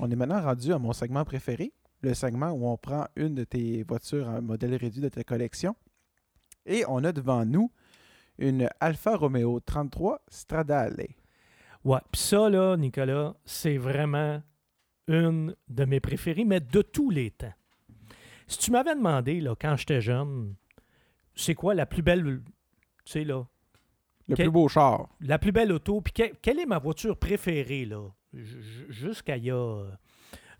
On est maintenant rendu à mon segment préféré, le segment où on prend une de tes voitures en modèle réduit de ta collection. Et on a devant nous une Alfa Romeo 33 Stradale. Ouais, puis ça, là, Nicolas, c'est vraiment une de mes préférées, mais de tous les temps. Si tu m'avais demandé, là, quand j'étais jeune, c'est quoi la plus belle, tu sais, là, Le Quel- plus beau char. la plus belle auto, puis que- quelle est ma voiture préférée, là, jusqu'à il y a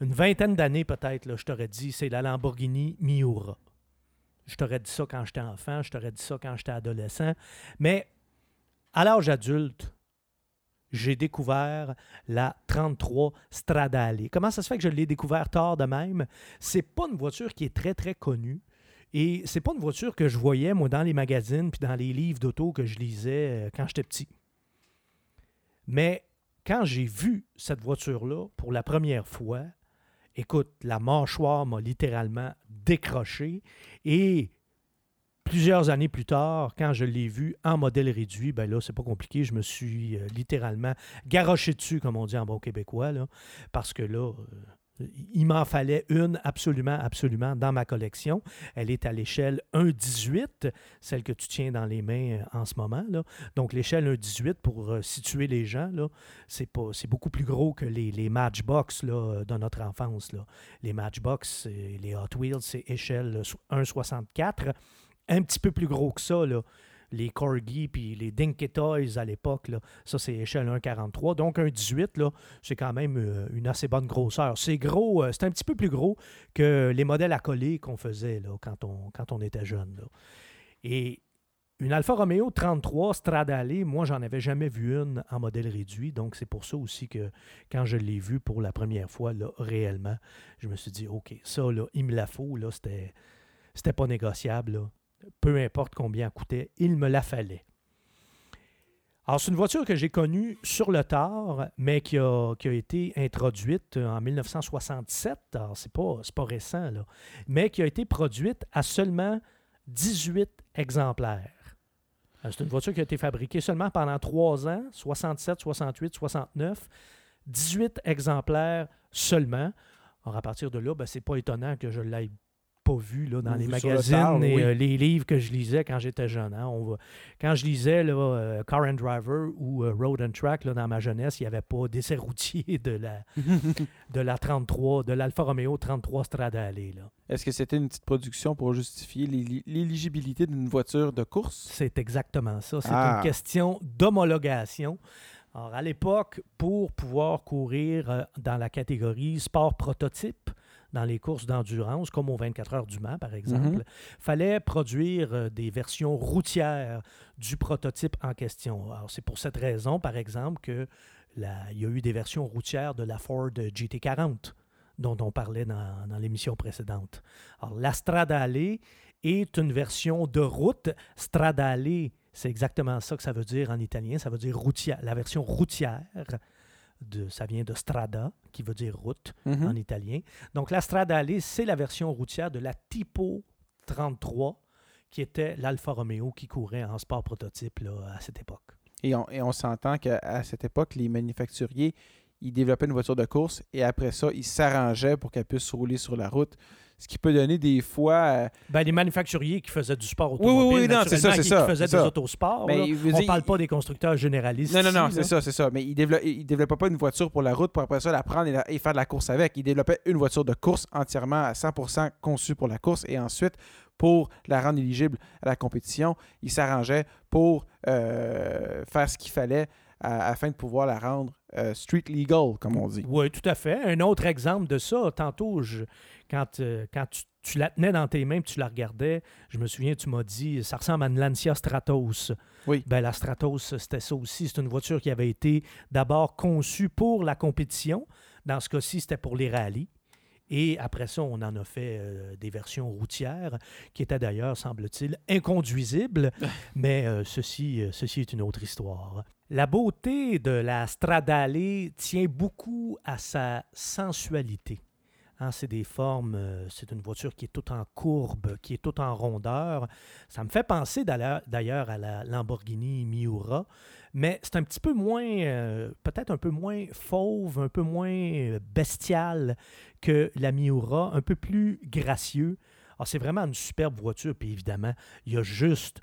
une vingtaine d'années peut-être, je t'aurais dit, c'est la Lamborghini Miura. Je t'aurais dit ça quand j'étais enfant, je t'aurais dit ça quand j'étais adolescent, mais à l'âge adulte, j'ai découvert la 33 Stradale. Comment ça se fait que je l'ai découvert tard de même? C'est pas une voiture qui est très, très connue. Et c'est pas une voiture que je voyais, moi, dans les magazines puis dans les livres d'auto que je lisais euh, quand j'étais petit. Mais quand j'ai vu cette voiture-là pour la première fois, écoute, la mâchoire m'a littéralement décroché. Et plusieurs années plus tard, quand je l'ai vu en modèle réduit, ben là, c'est pas compliqué, je me suis euh, littéralement garoché dessus, comme on dit en bon québécois, parce que là, euh, il m'en fallait une absolument, absolument dans ma collection. Elle est à l'échelle 1,18, celle que tu tiens dans les mains euh, en ce moment. Donc, l'échelle 1,18, pour euh, situer les gens, c'est, beaucoup plus gros que les, les Matchbox là, euh, de notre enfance. Là. Les Matchbox les Hot Wheels, c'est échelle euh, so- 1,64. Un petit peu plus gros que ça. Les Corgi puis les Dinky Toys à l'époque, ça c'est échelle 1,43. Donc un 18, là, c'est quand même euh, une assez bonne grosseur. C'est gros, euh, c'est un petit peu plus gros que les modèles à coller qu'on faisait quand, on, était jeune. Et une Alfa Romeo 33 Stradale, moi, j'en avais jamais vu une en modèle réduit. Donc, c'est pour ça aussi que quand je l'ai vue pour la première fois, réellement, je me suis dit, OK, ça, il me la faut. C'était, c'était pas négociable. Peu importe combien coûtait, il me la fallait. Alors, c'est une voiture que j'ai connue sur le tard, mais qui a, qui a été introduite en 1967. Alors, c'est pas, pas récent, là. Mais qui a été produite à seulement 18 exemplaires. Euh, C'est une voiture qui a été fabriquée seulement pendant trois ans, 67, 68, 69. 18 exemplaires seulement. Alors, à partir de là, ben, c'est pas étonnant que je l'aille pas vu là, dans Ou les le magazines tard, et oui. euh, les livres que je lisais quand j'étais jeune. hein. On va- Quand je lisais là, euh, Car and Driver ou euh, Road and Track là, dans ma jeunesse, il n'y avait pas d'essai routier de la, de la 33, de l'Alfa Romeo 33 Stradale. Est-ce que c'était une petite production pour justifier l'éli- l'éligibilité d'une voiture de course? C'est exactement ça. C'est Ah. une question d'homologation. Alors, à l'époque, pour pouvoir courir dans la catégorie sport prototype, dans les courses d'endurance, comme aux 24 heures du Mans, par exemple, Mhm. fallait produire euh, des versions routières du prototype en question. Alors, c'est pour cette raison, par exemple, que la- il y a eu des versions routières de la Ford GT40 dont on parlait dans, l'émission précédente. La Stradale est une version de route. Stradale, c'est exactement ça que ça veut dire en italien. Ça veut dire routière, la version routière. De, ça vient de strada, qui veut dire route Mhm. en italien. Donc, la Stradale, c'est la version routière de la Tipo 33, qui était l'Alfa Romeo qui courait en sport prototype là, à cette époque. Et on, et on s'entend qu'à cette époque, les manufacturiers, ils développaient une voiture de course et après ça, ils s'arrangeaient pour qu'elle puisse rouler sur la route. Ce qui peut donner des fois. euh, Ben, les manufacturiers qui faisaient du sport Oui, oui, automobile, oui, non, c'est ça, c'est qui, ça, qui faisaient des ça. autosports. On dire- parle pas des constructeurs généralistes. Non, non, non, c'est ça, c'est ça. Mais ils ne développaient pas une voiture pour la route pour après ça la prendre et, la- et faire de la course avec. Ils développaient une voiture de course entièrement à 100% conçue pour la course et ensuite, pour la rendre éligible à la compétition, ils s'arrangeaient pour euh, faire ce qu'il fallait à- afin de pouvoir la rendre euh, street legal, comme on dit. Oui, tout à fait. Un autre exemple de ça, tantôt, je- quand, euh, quand tu, tu la tenais dans tes mains et tu la regardais, je me souviens, tu m'as dit, ça ressemble à une Lancia Stratos. Oui. Ben, la Stratos, c'était ça aussi. C'est une voiture qui avait été d'abord conçue pour la compétition. Dans ce cas-ci, c'était pour les rallyes. Et après ça, on en a fait euh, des versions routières qui étaient d'ailleurs, semble-t-il, inconduisibles. mais euh, ceci, euh, ceci est une autre histoire. La beauté de la Stradale tient beaucoup à sa sensualité. Hein, c'est des formes, euh, c'est une voiture qui est toute en courbe, qui est toute en rondeur. Ça me fait penser d'ailleurs à la Lamborghini Miura, mais c'est un petit peu moins, euh, peut-être un peu moins fauve, un peu moins euh, bestial que la Miura, un peu plus gracieux. Alors, c'est vraiment une superbe voiture, puis évidemment, il y a juste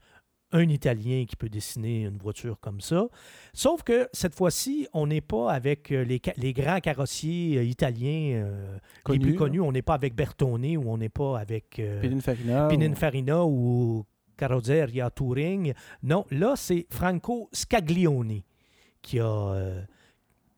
un Italien qui peut dessiner une voiture comme ça. Sauf que cette fois-ci, on n'est pas avec euh, les, grands carrossiers euh, italiens euh, les plus connus. On n'est pas avec Bertone ou on n'est pas avec euh, Pininfarina. Pininfarina ou Carrozzeria Touring. Non, là, c'est Franco Scaglioni qui a euh,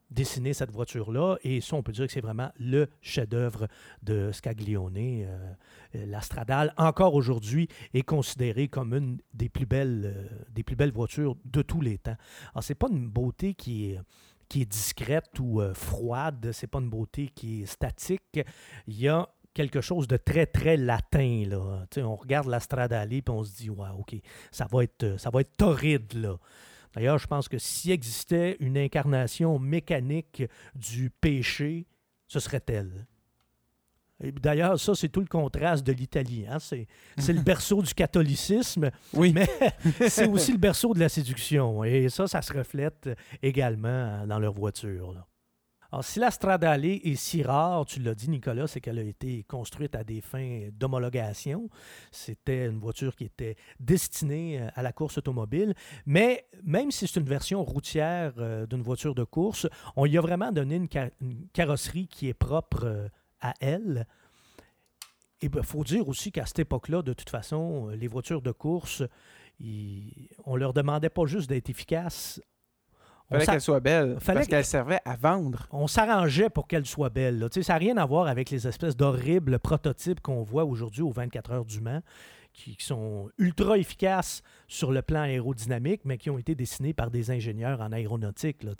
dessiné cette voiture-là. Et ça, on peut dire que c'est vraiment le chef-d'œuvre de Scaglione. Euh, euh, la Stradale, encore aujourd'hui, est considérée comme une des plus belles, euh, des plus belles voitures de tous les temps. Alors, c'est pas une beauté qui est qui est discrète ou euh, froide, c'est pas une beauté qui est statique. Il y a quelque chose de très, très latin. Là. On regarde la Stradale et on se dit, ouais, OK, ça va être, ça va être torride. Là. D'ailleurs, je pense que s'il existait une incarnation mécanique du péché, ce serait elle. D'ailleurs, ça, c'est tout le contraste de l'Italie. hein. C'est, c'est le berceau du catholicisme, Oui. mais c'est aussi le berceau de la séduction. Et ça, ça se reflète également dans leur voiture. là. Alors, si la Stradale est si rare, tu l'as dit, Nicolas, c'est qu'elle a été construite à des fins d'homologation. C'était une voiture qui était destinée euh, à la course automobile. Mais même si c'est une version routière euh, d'une voiture de course, on y a vraiment donné une, ca- une carrosserie qui est propre euh, à elle. Il faut dire aussi qu'à cette époque-là, de toute façon, les voitures de course, ils- on leur demandait pas juste d'être efficaces. Fallait qu'elle soit belle. Fallait parce que- qu'elle servait à vendre. on s'arrangeait pour qu'elle soit belle. là. Ça n'a rien à voir avec les espèces d'horribles prototypes qu'on voit aujourd'hui aux 24 heures du Mans, qui, qui sont ultra efficaces sur le plan aérodynamique, mais qui ont été dessinés par des ingénieurs en aéronautique. Là.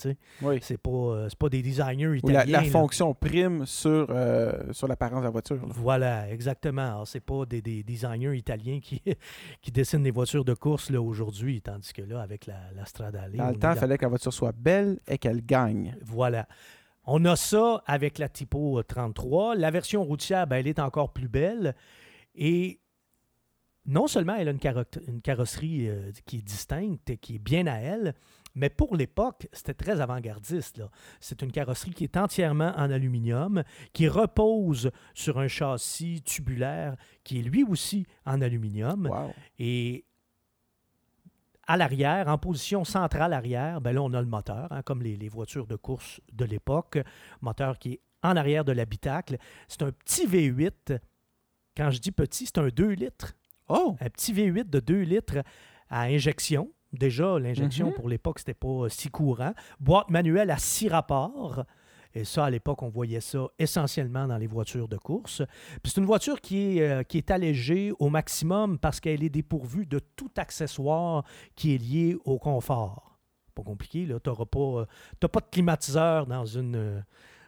Oui. c'est pas, euh, pas des designers italiens. la, fonction prime sur, euh, sur l'apparence de la voiture. là. Voilà, exactement. C'est pas des, des designers italiens qui, qui dessinent des voitures de course là, aujourd'hui, tandis que là, avec la, la Stradale... Dans le temps, il fallait que la voiture soit belle et qu'elle gagne. Voilà. On a ça avec la Typo 33. La version routière, ben, elle est encore plus belle. Et non seulement elle a une, carro- une carrosserie euh, qui est distincte, qui est bien à elle, mais pour l'époque, c'était très avant-gardiste. C'est une carrosserie qui est entièrement en aluminium, qui repose sur un châssis tubulaire qui est lui aussi en aluminium. Wow. Et à l'arrière, en position centrale arrière, ben là, on a le moteur, hein, comme les, les voitures de course de l'époque. Moteur qui est en arrière de l'habitacle. C'est un petit V8. Quand je dis petit, c'est un 2 litres. Oh! Un petit V8 de 2 litres à injection. Déjà, l'injection Mhm. pour l'époque, c'était pas euh, si courant. Boîte manuelle à six rapports. Et ça, à l'époque, on voyait ça essentiellement dans les voitures de course. Puis c'est une voiture qui est, euh, qui est allégée au maximum parce qu'elle est dépourvue de tout accessoire qui est lié au confort. Pas compliqué, là. Tu n'as pas, euh, pas de climatiseur dans une, euh,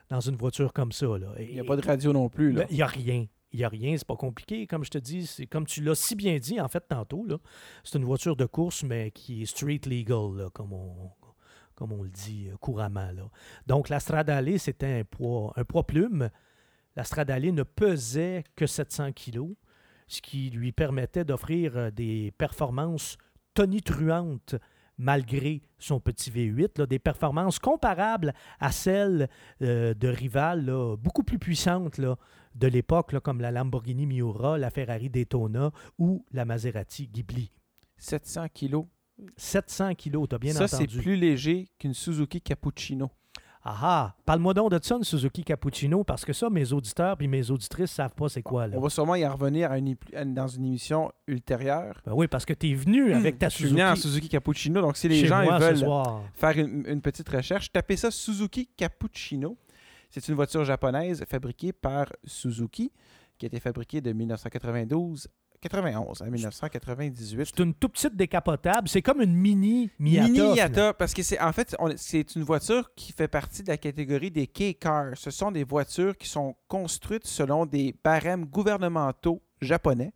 dans une voiture comme ça. Là. Il n'y a pas de radio non plus. Là. Ben, Il n'y a rien. Il n'y a rien, c'est pas compliqué. Comme je te dis, c'est comme tu l'as si bien dit, en fait, tantôt, c'est une voiture de course, mais qui est street legal, comme, on, le dit euh, couramment. Donc, la Stradale, c'était un poids, un poids plume. La Stradale ne pesait que 700 kilos, ce qui lui permettait d'offrir euh, des performances tonitruantes malgré son petit V8, là, des performances comparables à celles euh, de rivales là, beaucoup plus puissantes là, de l'époque, comme la Lamborghini Miura, la Ferrari Daytona ou la Maserati Ghibli. 700 kilos. 700 kilos, t'as bien ça, c'est entendu. plus léger qu'une Suzuki Cappuccino. Ah ah! Parle-moi donc de ça, une Suzuki Cappuccino, parce que ça, mes auditeurs et mes auditrices savent pas c'est quoi. Là. On va sûrement y en revenir à une ép- à une- dans une émission ultérieure. Ben oui, parce que tu es venu avec ta Je suis venu en Suzuki Suzuki Cappuccino, donc si les chez gens moi ils ce veulent faire une, une petite recherche, tapez ça Suzuki Cappuccino. C'est une voiture japonaise fabriquée par Suzuki, qui a été fabriquée de 1992 91 à 1998. C'est une toute petite décapotable. C'est comme une mini Miata. Mini. Miata, parce que c'est en fait c'est une voiture qui fait partie de la catégorie des K-cars. Ce sont des voitures qui sont construites selon des barèmes gouvernementaux japonais.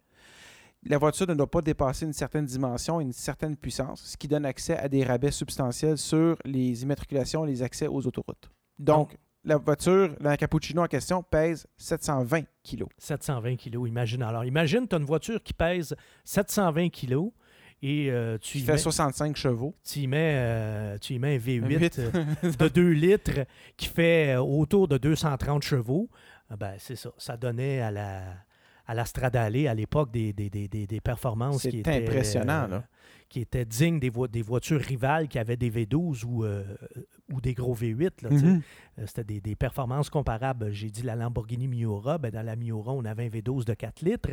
La voiture ne doit pas dépasser une certaine dimension et une certaine puissance, ce qui donne accès à des rabais substantiels sur les immatriculations et les accès aux autoroutes. Donc, la voiture, la Cappuccino en question, pèse 720 kilos. 720 kilos, imagine. Alors, imagine, tu as une voiture qui pèse 720 kilos et euh, tu, y fait mets, 65 chevaux. tu, y mets, euh, tu y mets un V8 Huit. euh, de 2 litres qui fait autour de 230 chevaux. Ah Ben, c'est ça. Ça donnait à la, à la Stradale à l'époque des, des, des, des- des performances qui étaient, impressionnant, euh, là. qui étaient dignes des, vo- des voitures rivales qui avaient des V12 ou, euh, ou des gros V8. là, tu sais. Mhm. Euh, C'était des, des performances comparables. J'ai dit la Lamborghini Miura. Ben, dans la Miura, on avait un V12 de 4 litres.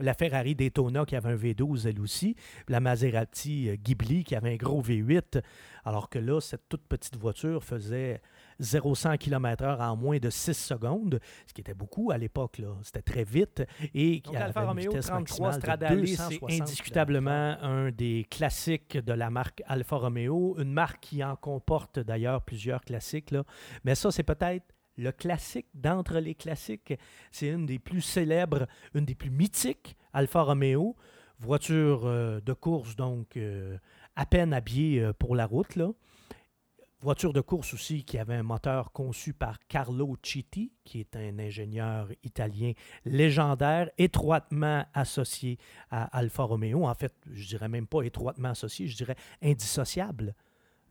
La Ferrari Daytona qui avait un V12 elle aussi. La Maserati euh, Ghibli qui avait un gros V8. Alors que là, cette toute petite voiture faisait 0-100 km/h en moins de 6 secondes, ce qui était beaucoup à l'époque. là. C'était très vite. Et qui avait une vitesse 33 maximale de Stradale, 260 c'est indiscutablement un des classiques de la marque Alfa Romeo. Une marque qui en comporte d'ailleurs plusieurs classiques. Là. Mais ça, c'est peut-être le classique d'entre les classiques. C'est une des plus célèbres, une des plus mythiques, Alfa Romeo. Voiture euh, de course, donc euh, à peine habillée euh, pour la route. Là. Voiture de course aussi qui avait un moteur conçu par Carlo Citti, qui est un ingénieur italien légendaire, étroitement associé à Alfa Romeo. En fait, je dirais même pas étroitement associé, je dirais indissociable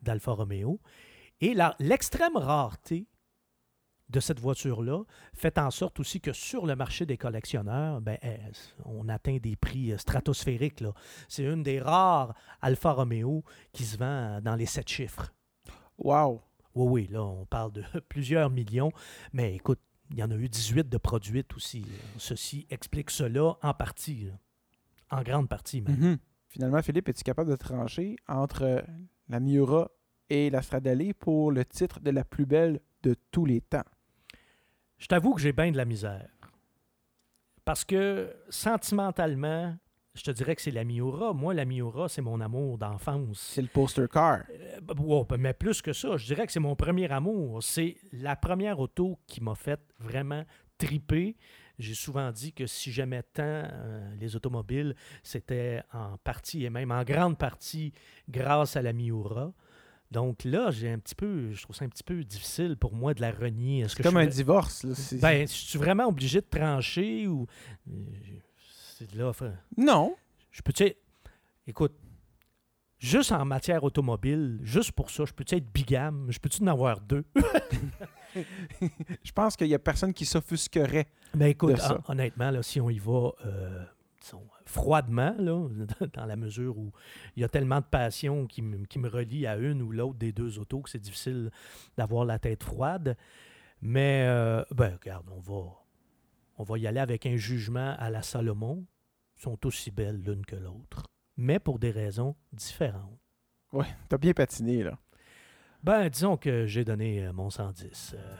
d'Alfa Romeo. Et l'extrême rareté de cette voiture-là fait en sorte aussi que sur le marché des collectionneurs, ben, eh, on atteint des prix euh, stratosphériques. C'est une des rares Alfa Romeo qui se vend dans les sept chiffres. Wow. Oui, oui, là, on parle de plusieurs millions. Mais écoute, il y en a eu 18 de produites aussi. Ceci explique cela en partie. là. En grande partie, même. Mhm. Finalement, Philippe, es-tu capable de trancher entre euh, la Miura et la Stradale pour le titre de la plus belle de tous les temps? Je t'avoue que j'ai bien de la misère. Parce que sentimentalement, je te dirais que c'est la Miura. Moi, la Miura, c'est mon amour d'enfance. C'est le poster car. Euh, bah, mais plus que ça, je dirais que c'est mon premier amour. C'est la première auto qui m'a fait vraiment triper. J'ai souvent dit que si j'aimais tant euh, les automobiles, c'était en partie et même en grande partie grâce à la Miura. Donc là, j'ai un petit peu, je trouve ça un petit peu difficile pour moi de la renier. C'est comme je un divorce. là. Ben, je suis vraiment obligé de trancher ou euh, c'est de là. Non. je peux tu écoute, juste en matière automobile, juste pour ça, je peux-tu être bigame? Je peux-tu en avoir deux? Je pense qu'il n'y a personne qui s'offusquerait. Ben écoute, de ça. hon- honnêtement, là, si on y va euh, disons, froidement, là, dans la mesure où il y a tellement de passion qui, me- qui me relie à une ou l'autre des deux autos que c'est difficile d'avoir la tête froide. Mais, euh, ben, regarde, on va, on va y aller avec un jugement à la Salomon. Sont aussi belles l'une que l'autre, mais pour des raisons différentes. Ouais, t'as bien patiné, là. Ben, disons que j'ai donné euh, mon 110. euh,